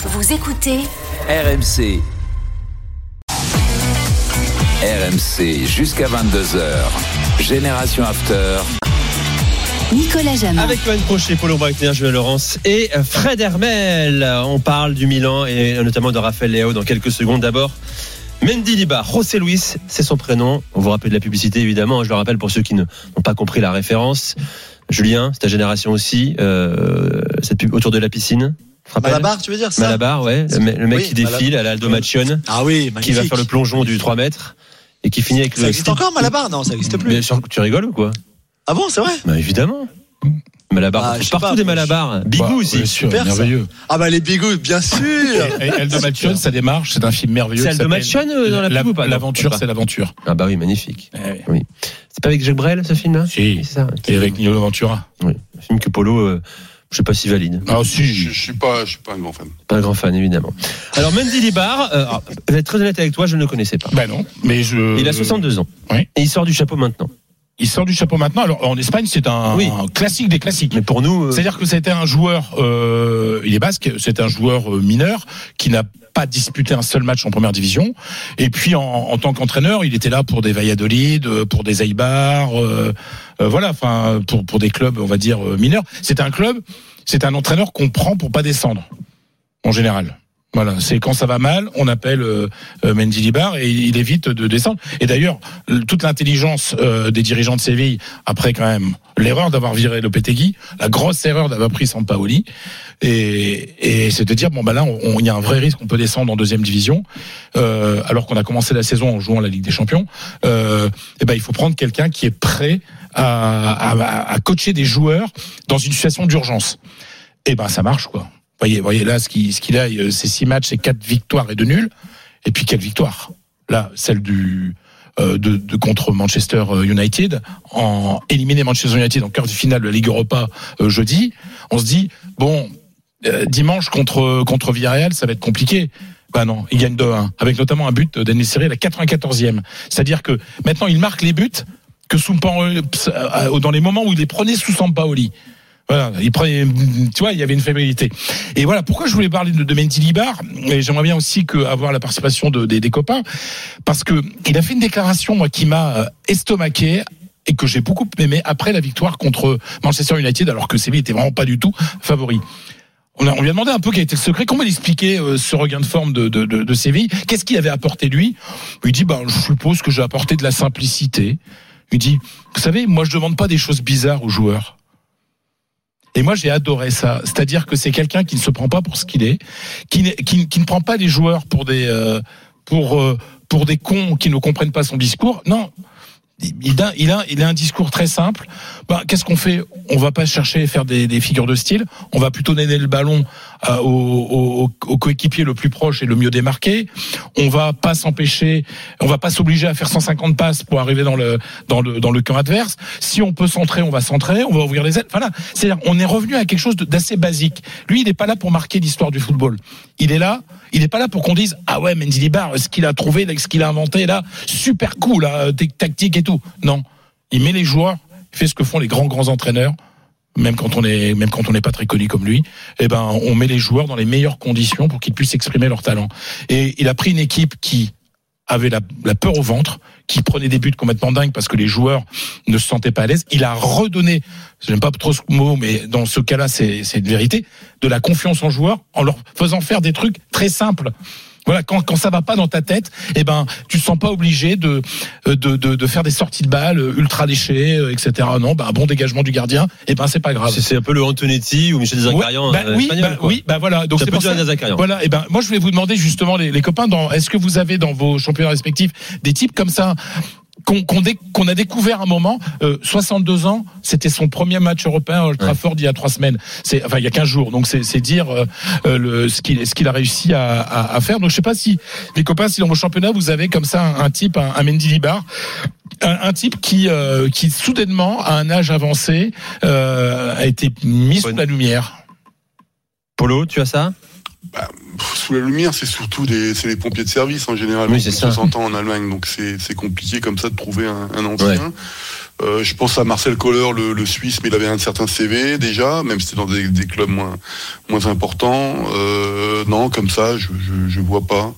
Vous écoutez RMC. RMC jusqu'à 22h. Génération After. Nicolas Jamin. Avec Johan Crochet, Paulo Breitner, Julien Laurence et Fred Hermel. On parle du Milan et notamment de Raphaël Léo dans quelques secondes. D'abord, Mendy Liba, José Luis, c'est son prénom. On vous rappelle de la publicité évidemment. Je le rappelle pour ceux qui n'ont pas compris la référence. Julien, c'est ta génération aussi. Euh, cette pub autour de la piscine? Malabar, tu veux dire ça Malabar, ouais. Le, me- le mec Oui, qui défile à l'Aldo Macione, Ah oui, qui magnifique. va faire le plongeon du 3 mètres et qui finit avec Ça le. existe encore Malabar? Non, ça existe plus. Bien sûr, tu rigoles ou quoi? Ah bon, c'est vrai? Bah évidemment. Malabar, Ah, partout pas, des moi, Malabars. Bigou Bah, aussi. bien sûr, Super, ça. merveilleux. Ah bah les bigouilles, bien sûr Et Eldo Macione, ça démarche, c'est un film merveilleux. C'est qui Aldo Macione euh, dans la pub ou pas Non, L'aventure, c'est l'aventure. Ah bah oui, magnifique. Eh Oui. C'est pas avec Jacques Brel ce film-là? Si. c'est ça. Et avec Nino Ventura. Oui. Un film que Polo, euh, je sais pas si valide. Ah Je, si. je suis pas, je suis pas un grand fan. Pas un grand fan évidemment. Alors Mendy Libar, euh, alors, je vais être très honnête avec toi, je ne le connaissais pas. Ben non, mais je. Il a 62 ans. Oui. Et il sort du chapeau maintenant. Il sort du chapeau maintenant. Alors en Espagne, c'est un, Oui. un classique des classiques. Mais pour nous, euh, C'est-à-dire que c'était un joueur, euh, il est basque, c'est un joueur euh, mineur qui n'a pas disputé un seul match en première division. Et puis en, en tant qu'entraîneur, il était là pour des Valladolid, euh, pour des Eibar, euh, voilà, enfin pour pour des clubs, on va dire mineurs. C'est un club, c'est un entraîneur qu'on prend pour pas descendre en général. Voilà, c'est quand ça va mal, on appelle euh, euh, Mendy Libar et il évite de descendre. Et d'ailleurs, toute l'intelligence euh, des dirigeants de Séville, après quand même l'erreur d'avoir viré Lopetegui, la grosse erreur d'avoir pris Sampaoli, et, et c'est de dire bon bah là, il y a un vrai risque, on peut descendre en deuxième division, euh, alors qu'on a commencé la saison en jouant la Ligue des Champions. Euh, et ben il faut prendre quelqu'un qui est prêt à, à, à coacher des joueurs dans une situation d'urgence. Et ben ça marche quoi. Voyez, voyez là ce qu'il ce a, euh, c'est six matchs, c'est quatre victoires et deux nuls. Et puis quelle victoire Là, celle du euh, de, de contre Manchester United, en éliminer Manchester United en quart de finale de la Ligue Europa euh, jeudi. On se dit bon, euh, dimanche contre contre Villarreal, ça va être compliqué. Bah non, il gagne 2-1 avec notamment un but d'Anne-Série à la 94e. C'est-à-dire que maintenant il marque les buts que Sampaoli- euh, dans les moments où il les prenait sous Sampaoli. Voilà, il prenait, tu vois, il y avait une fébrilité. Et voilà, pourquoi je voulais parler de, de Mendy Libar, et j'aimerais bien aussi que, avoir la participation de, des, des copains, parce que il a fait une déclaration, moi, qui m'a euh, estomaqué, et que j'ai beaucoup aimé après la victoire contre Manchester United, alors que Séville était vraiment pas du tout favori. On, a, on lui a demandé un peu quel était le secret, comment il expliquait euh, ce regain de forme de, de, de, Séville, qu'est-ce qu'il avait apporté lui? Il dit, bah, je suppose que j'ai apporté de la simplicité. Il dit, vous savez, moi je demande pas des choses bizarres aux joueurs. Et moi, j'ai adoré ça. C'est-à-dire que c'est quelqu'un qui ne se prend pas pour ce qu'il est, qui, n'est- qui, ne prend pas les joueurs pour des, euh, pour, euh, pour des cons qui ne comprennent pas son discours. Non. Il a, un discours très simple. Ben, qu'est-ce qu'on fait? On va pas chercher à faire des, figures de style. On va plutôt donner le ballon euh, au, coéquipier le plus proche et le mieux démarqué. On va pas s'empêcher, on va pas s'obliger à faire 150 passes pour arriver dans le dans le dans le camp adverse. Si on peut centrer, on va centrer, on va ouvrir les ailes. Voilà, c'est-à-dire on est revenu à quelque chose d'assez basique. Lui, il n'est pas là pour marquer l'histoire du football. Il est là, il n'est pas là pour qu'on dise ah ouais, Mendy Libar, ce qu'il a trouvé, ce qu'il a inventé là, super cool, là, tic- tactique et tout. Non, il met les joueurs, il fait ce que font les grands grands entraîneurs même quand on est même quand on n'est pas très connu comme lui, eh ben on met les joueurs dans les meilleures conditions pour qu'ils puissent exprimer leur talent. Et il a pris une équipe qui avait la, peur au ventre, qui prenait des buts complètement dingues parce que les joueurs ne se sentaient pas à l'aise. Il a redonné, j'aime pas trop ce mot, mais dans ce cas-là, c'est une vérité, de la confiance en joueurs en leur faisant faire des trucs très simples. Voilà, quand, quand ça va pas dans ta tête, eh ben, tu te sens pas obligé de, de, de, de faire des sorties de balles ultra léchées, euh, etc. Non, ben, un bon dégagement du gardien, eh ben, c'est pas grave. c'est un peu le Antonetti ou Michel Zakarian Ouais, bah euh, oui, espagnol, bah quoi. oui, bah voilà. Donc c'est pour ça. Voilà. Et ben, moi, je voulais vous demander justement, les, les copains, dans, est-ce que vous avez dans vos championnats respectifs des types comme ça qu'on dé- a découvert un moment, euh, 62 ans, c'était son premier match européen à Old Trafford il y a trois semaines, c'est enfin il y a 15 jours, donc c'est dire euh, euh, le, ce qu'il a réussi à, à, à faire. Donc je sais pas si les copains, si dans vos championnats vous avez comme ça un, un type, un, un Mendy Libar, un, un type qui euh, qui soudainement à un âge avancé euh, a été mis sous la lumière. Polo, tu as ça? Bah, sous la lumière, c'est surtout des, c'est les pompiers de service en général. Oui, c'est plus ça. de 60 ans en Allemagne, donc c'est, c'est compliqué comme ça de trouver un, un ancien. Euh, je pense à Marcel Kohler, le, le Suisse, mais il avait un certain CV déjà, même si c'était dans des, des clubs moins, moins importants. Euh, maintenant, comme ça, je, je, je vois pas.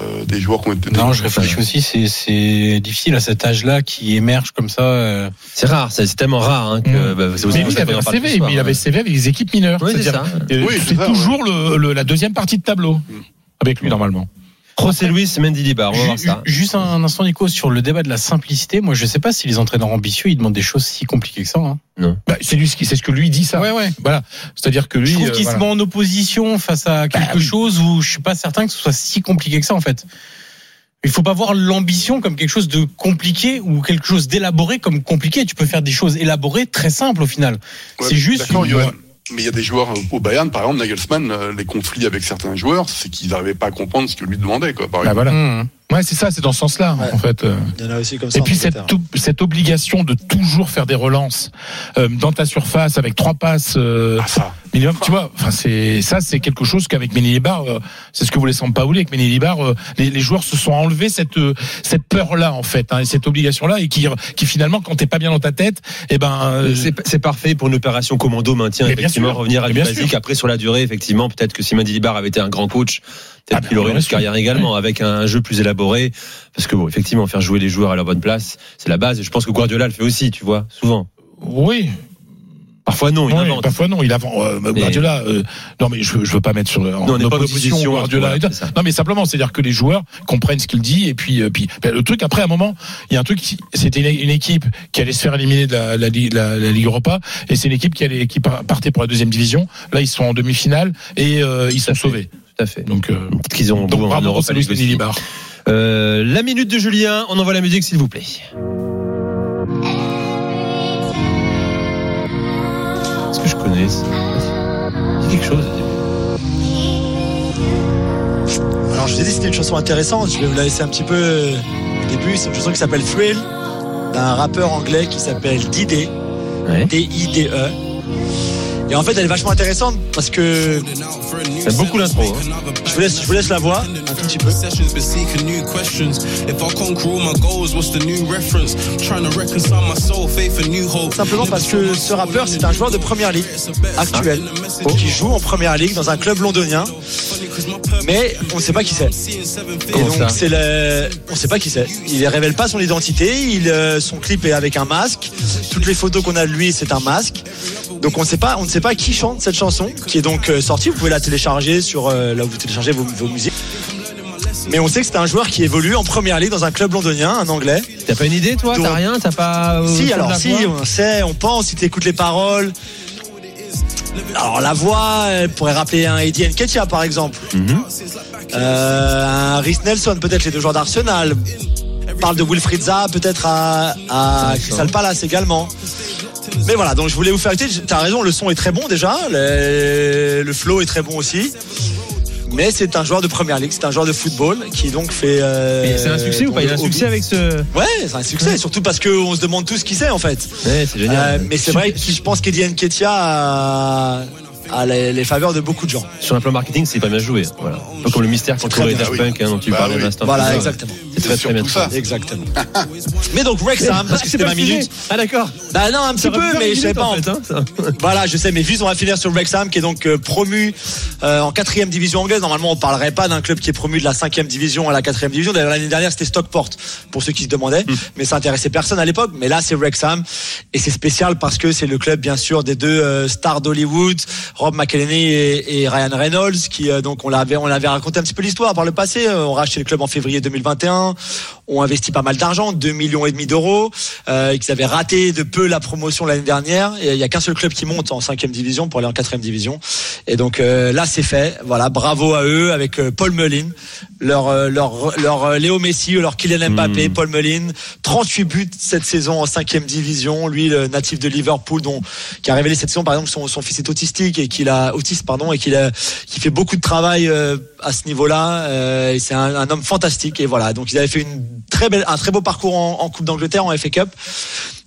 Euh, des joueurs qui ont été Non, je réfléchis aussi, c'est, c'est difficile à cet âge-là qui émerge comme ça. euh. C'est rare, c'est c'est tellement rare hein, que Mm. bah, c'est aussi Mais lui, il avait un CV, soir, mais il avait CV avec les équipes mineures. Oui, c'est euh, Oui, c'est c'est ça, toujours le, le- la deuxième partie de tableau avec lui normalement. José Luis Mendy Libar, on va voir ça. Juste un instant, Nico, sur le débat de la simplicité. Moi, je sais pas si les entraîneurs ambitieux, ils demandent des choses si compliquées que ça. hein. Bah, c'est lui, c'est ce que lui dit ça. Ouais, ouais. Voilà. C'est-à-dire que lui. Je trouve euh, qu'il voilà. se met en opposition face à quelque oui. chose où je suis pas certain que ce soit si compliqué que ça, en fait. Il faut pas voir l'ambition comme quelque chose de compliqué ou quelque chose d'élaboré comme compliqué. Tu peux faire des choses élaborées très simples au final. Ouais, c'est juste. Une-. Mais il y a des joueurs au Bayern, par exemple, Nagelsmann, euh, les conflits avec certains joueurs, c'est qu'ils n'arrivaient pas à comprendre ce que lui demandait, quoi. Par Bah, voilà. Mmh. Ouais, c'est ça, c'est dans ce sens-là, Ouais. en fait. euh. Il y en a aussi comme ça. Et puis cette, cette obligation de toujours faire des relances euh, dans ta surface avec trois passes euh, Ah, ça. Minimum, tu vois. Enfin, c'est ça, c'est quelque chose qu'avec Menilibar, euh, c'est ce que voulait Sampaoli avec Menilibar, euh, les, les joueurs se sont enlevés cette euh, cette peur-là en fait, hein, et cette obligation-là, et qui qui finalement, quand t'es pas bien dans ta tête, eh ben euh, C'est parfait pour une opération commando maintien, Mais bien effectivement, sûr. revenir à du basique. Après, sur la durée, effectivement, peut-être que si Mendy Libar avait été un grand coach, peut-être Ah qu'il aurait bien une carrière également, avec un jeu plus élaboré. Parce que, bon, effectivement, faire jouer les joueurs à leur bonne place, c'est la base. Et je pense que Guardiola le fait aussi, tu vois, souvent. oui. Parfois, non, il Ouais, invente. parfois non, il avant euh, Guardiola. euh, non mais je, je veux pas mettre sur en Non, opposition, Guardiola. ça. non mais simplement, c'est-à-dire que les joueurs comprennent ce qu'il dit et puis euh, puis ben, le truc après à un moment, il y a un truc. qui- C'était une, une équipe qui allait se faire éliminer de la, la, Ligue- la, la Ligue Europa et c'est une équipe qui allait qui par- partait pour la deuxième division. Là ils sont en demi-finale et euh, ils sont fait. sauvés. Tout à fait. Donc euh, qu'ils ont donc goût en Europa League. Euh, la minute de Julien, on envoie la musique, s'il vous plaît. C'est quelque chose. Alors je vous ai dit c'était une chanson intéressante, je vais vous la laisser un petit peu euh, au début. C'est une chanson qui s'appelle Thrill d'un rappeur anglais qui s'appelle Didé, Ouais. D-I-D-E. Et en fait elle est vachement intéressante parce que J'aime beaucoup l'intro. hein. je vous laisse, je vous laisse la voix un tout petit peu. Sessions, but seeking new questions. If I conquer all my goals, what's the new reference? Trying to reconcile my soul, faith, and new hope. Simplement parce que ce rappeur c'est un joueur de première ligue actuel qui joue en première ligue dans un club londonien, mais on ne sait pas qui c'est. Et donc c'est le, on sait pas qui c'est. Il révèle pas son identité. Il, euh, son clip est avec un masque. Toutes les photos qu'on a de lui, c'est un masque. Donc on ne sait pas, on ne sait pas qui chante cette chanson, qui est donc euh, sortie. Vous pouvez la télécharger sur euh, là où vous téléchargez vos, vos musiques. Mais on sait que c'est un joueur qui évolue en première ligue dans un club londonien, un anglais. T'as pas une idée, toi T'as rien T'as pas. euh, Si, alors si, on sait, on pense, si tu écoutes les paroles. Alors la voix, elle pourrait rappeler un Eddie Nketiah par exemple. Mhm. Euh, un Rhys Nelson, peut-être les deux joueurs d'Arsenal. Parle de Wilfried Zaha, peut-être à, à Crystal Palace également. Mais voilà, donc je voulais vous faire écouter. T'as raison, le son est très bon déjà. Le, le flow est très bon aussi. Mais c'est un joueur de première ligue, c'est un joueur de football qui donc fait. euh, Mais c'est un succès ou pas? Il y a un succès avec ce. Ouais, c'est un succès, surtout parce qu'on se demande tous qui c'est en fait. Ouais, c'est génial. Euh, mais c'est vrai que je pense qu'Eddie Nketiah a, a les, les faveurs de beaucoup de gens. Sur un plan marketing, c'est pas bien joué. Voilà. Un peu comme le mystère contre très Daft Punk hein, dont tu Bah parlais oui. un instant. Voilà, exactement. C'est très très bien. ça. Exactement. mais donc Wrexham, parce que c'était ma minute. Ah d'accord. Bah non, un petit peu, mais je sais pas. En fait, hein. Voilà, je sais, mais juste on va finir sur Wrexham qui est donc euh, promu euh, en quatrième division anglaise. Normalement, on parlerait pas d'un club qui est promu de la cinquième division à la quatrième division. D'ailleurs, l'année dernière, c'était Stockport pour ceux qui se demandaient, mais ça intéressait personne à l'époque. Mais là, c'est Wrexham et c'est spécial parce que c'est le club, bien sûr, des deux euh, stars d'Hollywood, Rob McElhenney et, et Ryan Reynolds, qui euh, donc on l'avait on l'avait raconté un petit peu l'histoire par le passé. Euh, On racheté le club en février 2021, ont investi pas mal d'argent, 2 millions et demi d'euros, euh, et qu'ils avaient raté de peu la promotion l'année dernière. Et il y a qu'un seul club qui monte en cinquième division pour aller en quatrième division. Et donc euh, là, c'est fait. Voilà, bravo à eux avec euh, Paul Mullin, leur leur leur Léo Messi, leur Kylian Mbappé, Paul Mullin, 38 buts cette saison en cinquième division. Lui, le natif de Liverpool, dont qui a révélé cette saison par exemple son, son fils est autistique et qu'il a autiste pardon et qu'il qui fait beaucoup de travail euh, à ce niveau-là. Euh, et c'est un, un homme fantastique. Et voilà, donc ils avaient fait une très belle un très beau parcours en, en Coupe d'Angleterre en FA Cup.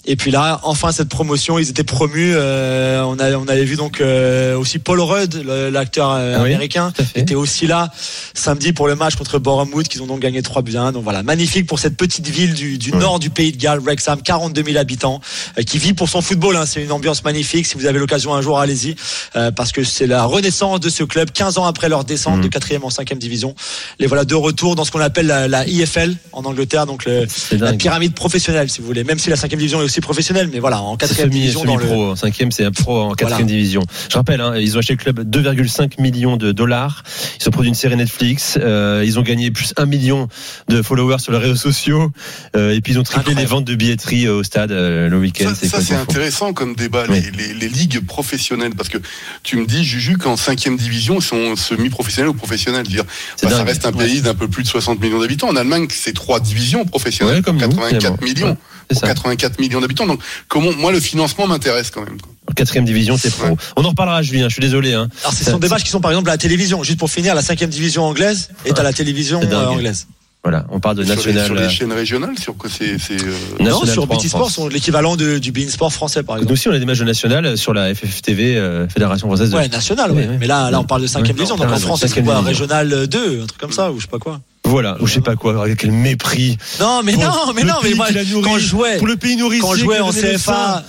Et puis là, enfin cette promotion, ils étaient promus. Euh, on, a, on avait vu donc euh, aussi Paul Rudd, l'acteur euh, Ah oui, américain, était aussi là samedi pour le match contre Bournemouth, qu'ils ont donc gagné 3 buts à 1. Donc voilà, magnifique pour cette petite ville du, du Ouais. nord du pays de Galles, Wrexham, 42 000 habitants, euh, qui vit pour son football. hein. C'est une ambiance magnifique. Si vous avez l'occasion un jour, allez-y, euh, parce que c'est la renaissance de ce club, 15 ans après leur descente Mhm. de 4e en 5e division. Les voilà de retour dans ce qu'on appelle la, la IFL en Angleterre, donc le, la pyramide professionnelle, si vous voulez. Même si la 5e division est aussi professionnelle, mais voilà, en C'est 4e semi, division dans le. en cinquième, c'est un pro en quatrième Voilà. division. Je rappelle, hein, ils ont acheté le club 2,5 millions de dollars. Ils ont produit une série Netflix. euh, ils ont gagné plus 1 million de followers sur les réseaux sociaux. euh, et puis ils ont triplé Incroyable. les ventes de billetterie au stade euh, le week-end. Ça, ça, c'est intéressant comme débat, Oui. les, les- les ligues professionnelles, parce que tu me dis, Juju, qu'en cinquième division, ils sont semi-professionnels ou professionnels. Je veux dire, C'est bah, ça reste un pays d'un peu plus de 60 millions d'habitants. En Allemagne, c'est trois divisions professionnelles, Ouais, comme nous, 84 finalement. millions. Ouais, ça. 84 millions d'habitants. Donc, comment, moi, le financement m'intéresse quand même. quoi. Quatrième division, c'est pro. Ouais. On en reparlera, Julien. Je suis désolé. Hein. Alors, ce sont des matchs qui sont par exemple à la télévision. Juste pour finir, la 5e division anglaise est à la télévision euh, anglaise. Voilà, on parle de Sur, les, national. sur euh, les chaînes régionales, sur quoi c'est, c'est, euh, Non, National sur 3 en BT. Sport, sont l'équivalent du Bein Sport français, par Nous exemple. aussi, on a des matchs de national sur la FFTV, euh, Fédération française de Ouais, national, Oui, ouais. Mais là, là, on parle de 5e Ouais. division. Non, Donc en France, c'est 5e quoi, régional 2, un truc comme ça, ou je sais pas quoi. Voilà, ou je sais pas quoi, avec quel mépris. Non, mais Pour non, mais non, mais moi, quand je jouais, Pour le pays nourricier. quand je jouais en. CFA,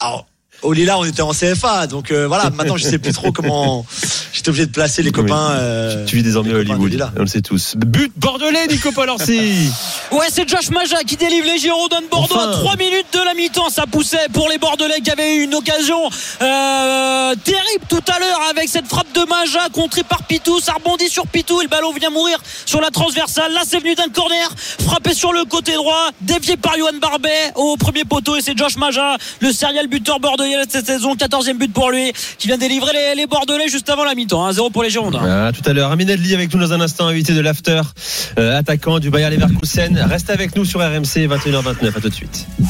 alors, au Lila, on était en CFA, donc euh, voilà. Maintenant, je sais plus trop comment. J'étais obligé de placer les copains. euh, Tu vis désormais à de Hollywood, Lila. on le sait tous. But bordelais, Nico Palorsi Ouais, c'est Josh Maja qui délivre les Girondins de Bordeaux Enfin. à 3 minutes de la mi-temps. Ça poussait pour les Bordelais qui avaient eu une occasion euh, terrible tout à l'heure avec cette frappe de Maja contrée par Pitou. Ça rebondit sur Pitou et le ballon vient mourir sur la transversale. Là, c'est venu d'un corner, frappé sur le côté droit, dévié par Johan Barbet au premier poteau. Et c'est Josh Maja, le serial buteur bordelais cette saison. 14e but pour lui, qui vient délivrer les, les Bordelais juste avant la mi-temps. 1-0 pour les Girondins. Tout à l'heure, Amin Adli avec nous dans un instant, invité de l'After, euh, attaquant du Bayer Leverkusen. Reste avec nous sur RMC 21h29, à tout de suite.